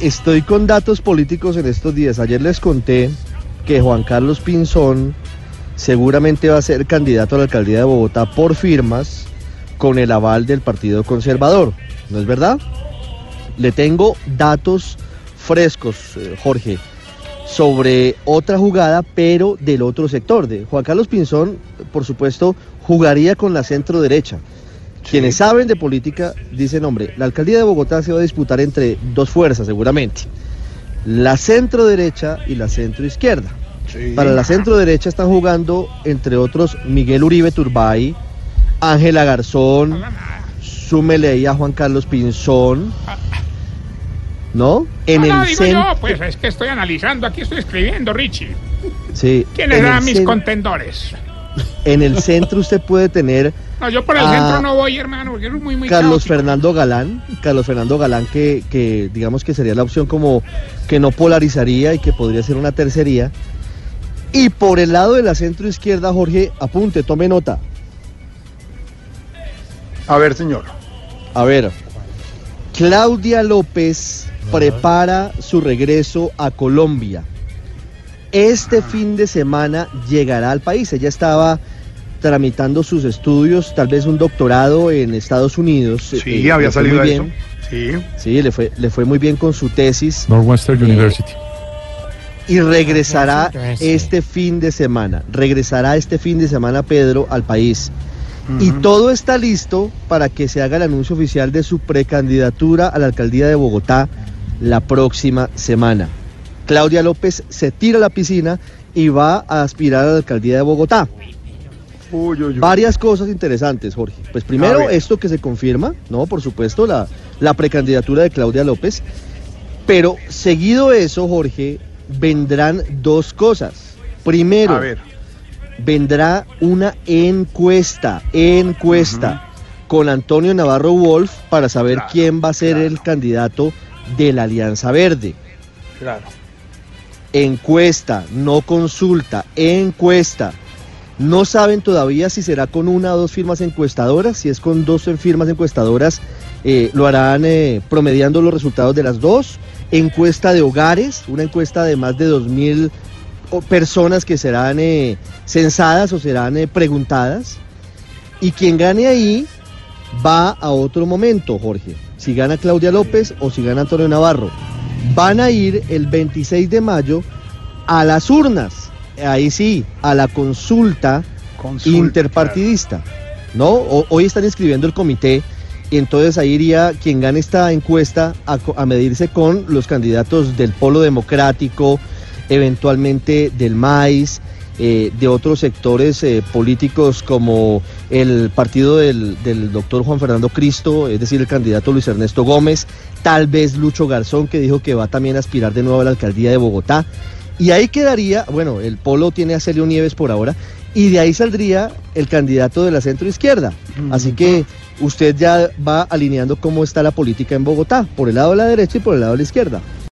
Estoy con datos políticos en estos días. Ayer les conté que Juan Carlos Pinzón seguramente va a ser candidato a la alcaldía de Bogotá por firmas con el aval del Partido Conservador. ¿No es verdad? Le tengo datos frescos, eh, Jorge, sobre otra jugada, pero del otro sector. De Juan Carlos Pinzón, por supuesto, jugaría con la centro derecha. Quienes saben de política dicen, hombre, la alcaldía de Bogotá se va a disputar entre dos fuerzas seguramente. La centro derecha y la centro izquierda. Para la centro derecha están jugando, entre otros, Miguel Uribe Turbay, Ángela Garzón, súmele ahí a Juan Carlos Pinzón, ¿no? En no, el digo cen- yo, pues es que estoy analizando, aquí estoy escribiendo, Richie. sí, ¿Quiénes eran mis contendores? En el centro usted puede tener No, yo por el Ah. centro no voy, hermano, porque es muy, muy Carlos caótico. Fernando Galán, Carlos Fernando Galán que, que digamos que sería la opción como que no polarizaría y que podría ser una tercería. Y por el lado de la centro izquierda, Jorge, apunte, tome nota. A ver, señor. A ver, Claudia López prepara su regreso a Colombia. Este fin de semana llegará al país. Ella estaba tramitando sus estudios, tal vez un doctorado en Estados Unidos. Sí, Eh, había le fue salido muy eso. bien. Sí. Sí, le fue, le fue muy bien con su tesis Northwestern Eh, University. y regresará este fin de semana. Regresará este fin de semana Pedro al país. Y todo está listo para que se haga el anuncio oficial de su precandidatura a la alcaldía de Bogotá la próxima semana. Claudia López se tira a la piscina y va a aspirar a la alcaldía de Bogotá. Uy, uy, uy. Varias cosas interesantes, Jorge. Pues primero, esto que se confirma, ¿no? Por supuesto, la, la precandidatura de Claudia López. Pero seguido eso, Jorge, vendrán dos cosas. Primero, A ver. vendrá una encuesta, encuesta con Antonio Navarro Wolf para saber Claro, quién va a ser claro. el candidato de la Alianza Verde. Claro. Encuesta, no consulta, encuesta. No saben todavía si será con una o dos firmas encuestadoras. Si es con dos firmas encuestadoras, eh, lo harán eh, promediando los resultados de las dos. Encuesta de hogares, una encuesta de más de 2.000 o- personas que serán eh, censadas o serán preguntadas. Y quien gane ahí va a otro momento, Jorge. Si gana Claudia López o si gana Antonio Navarro. Van a ir el 26 de mayo a las urnas. Ahí sí, a la consulta, Consulta, interpartidista. ¿No? O- hoy están inscribiendo el comité y entonces ahí iría quien gane esta encuesta a medirse con los candidatos del Polo Democrático, eventualmente del MAIS, eh, de otros sectores eh, políticos como el partido del, del doctor Juan Fernando Cristo, es decir, el candidato Luis Ernesto Gómez, tal vez Lucho Garzón, que dijo que va también a aspirar de nuevo a la alcaldía de Bogotá. Y ahí quedaría, bueno, el Polo tiene a Celio Nieves por ahora, y de ahí saldría el candidato de la centro izquierda. Así que usted ya va alineando cómo está la política en Bogotá, por el lado de la derecha y por el lado de la izquierda.